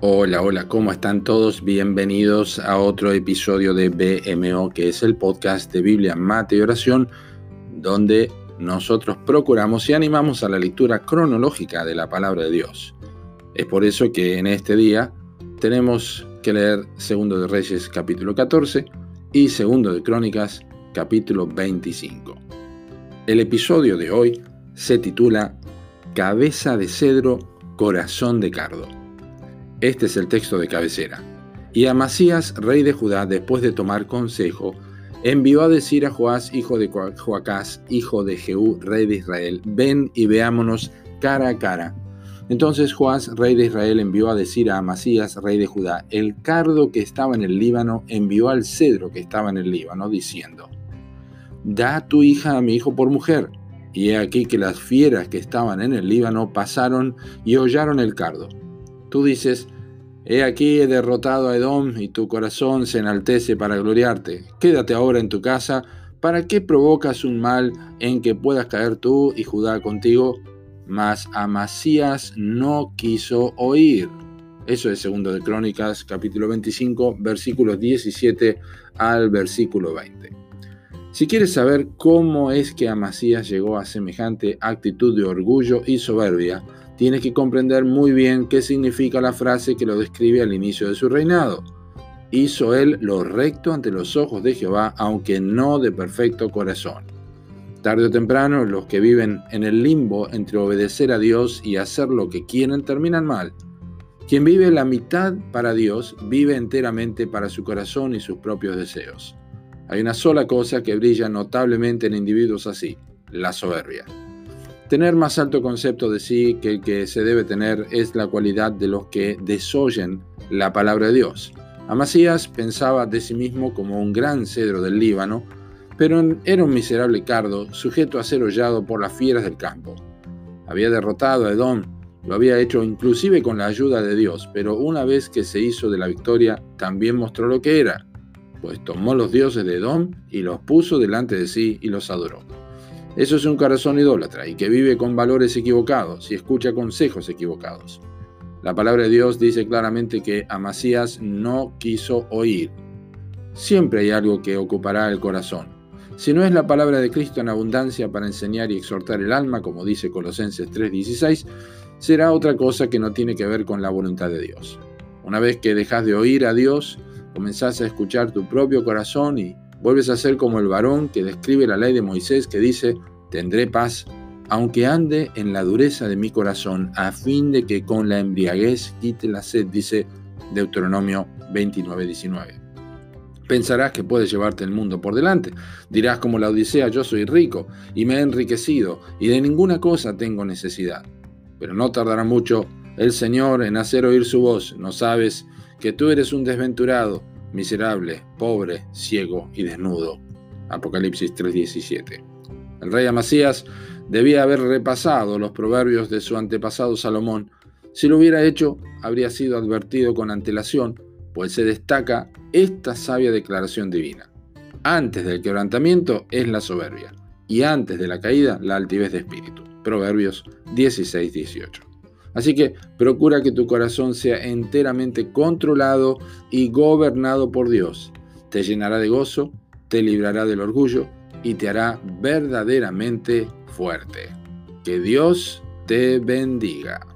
Hola, hola, ¿cómo están todos? Bienvenidos a otro episodio de BMO, que es el podcast de Biblia, Mate y Oración, donde nosotros procuramos y animamos a la lectura cronológica de la palabra de Dios. Es por eso que en este día tenemos que leer Segundo de Reyes capítulo 14 y Segundo de Crónicas capítulo 25. El episodio de hoy se titula Cabeza de cedro, corazón de cardo. Este es el texto de cabecera. Y Amasías, rey de Judá, después de tomar consejo, envió a decir a Joás, hijo de Joacás, hijo de Jehú, rey de Israel, ven y veámonos cara a cara. Entonces Joás, rey de Israel, envió a decir a Amasías, rey de Judá, el cardo que estaba en el Líbano envió al cedro que estaba en el Líbano, diciendo, Da tu hija a mi hijo por mujer. Y he aquí que las fieras que estaban en el Líbano pasaron y hollaron el cardo. Tú dices, He aquí he derrotado a Edom y tu corazón se enaltece para gloriarte. Quédate ahora en tu casa. ¿Para qué provocas un mal en que puedas caer tú y Judá contigo? Mas Amasías no quiso oír. Eso es segundo de Crónicas, capítulo 25, versículos 17 al versículo 20. Si quieres saber cómo es que Amasías llegó a semejante actitud de orgullo y soberbia, tienes que comprender muy bien qué significa la frase que lo describe al inicio de su reinado. Hizo él lo recto ante los ojos de Jehová, aunque no de perfecto corazón. Tarde o temprano, los que viven en el limbo entre obedecer a Dios y hacer lo que quieren terminan mal. Quien vive la mitad para Dios, vive enteramente para su corazón y sus propios deseos. Hay una sola cosa que brilla notablemente en individuos así, la soberbia. Tener más alto concepto de sí que el que se debe tener es la cualidad de los que desoyen la palabra de Dios. Amasías pensaba de sí mismo como un gran cedro del Líbano, pero era un miserable cardo sujeto a ser hollado por las fieras del campo. Había derrotado a Edom, lo había hecho inclusive con la ayuda de Dios, pero una vez que se hizo de la victoria, también mostró lo que era, pues tomó los dioses de Edom y los puso delante de sí y los adoró. Eso es un corazón idólatra y que vive con valores equivocados y escucha consejos equivocados. La palabra de Dios dice claramente que Amasías no quiso oír. Siempre hay algo que ocupará el corazón. Si no es la palabra de Cristo en abundancia para enseñar y exhortar el alma, como dice Colosenses 3:16, será otra cosa que no tiene que ver con la voluntad de Dios. Una vez que dejas de oír a Dios, comenzás a escuchar tu propio corazón y Vuelves a ser como el varón que describe la ley de Moisés que dice, tendré paz, aunque ande en la dureza de mi corazón, a fin de que con la embriaguez quite la sed, dice Deuteronomio 29, 19. Pensarás que puedes llevarte el mundo por delante. Dirás como la Odisea, yo soy rico y me he enriquecido y de ninguna cosa tengo necesidad. Pero no tardará mucho el Señor en hacer oír su voz. No sabes que tú eres un desventurado, miserable, pobre, ciego y desnudo. Apocalipsis 3:17. El rey Amasías debía haber repasado los proverbios de su antepasado Salomón. Si lo hubiera hecho, habría sido advertido con antelación, pues se destaca esta sabia declaración divina. Antes del quebrantamiento es la soberbia, y antes de la caída la altivez de espíritu. Proverbios 16:18. Así que procura que tu corazón sea enteramente controlado y gobernado por Dios. Te llenará de gozo, te librará del orgullo y te hará verdaderamente fuerte. Que Dios te bendiga.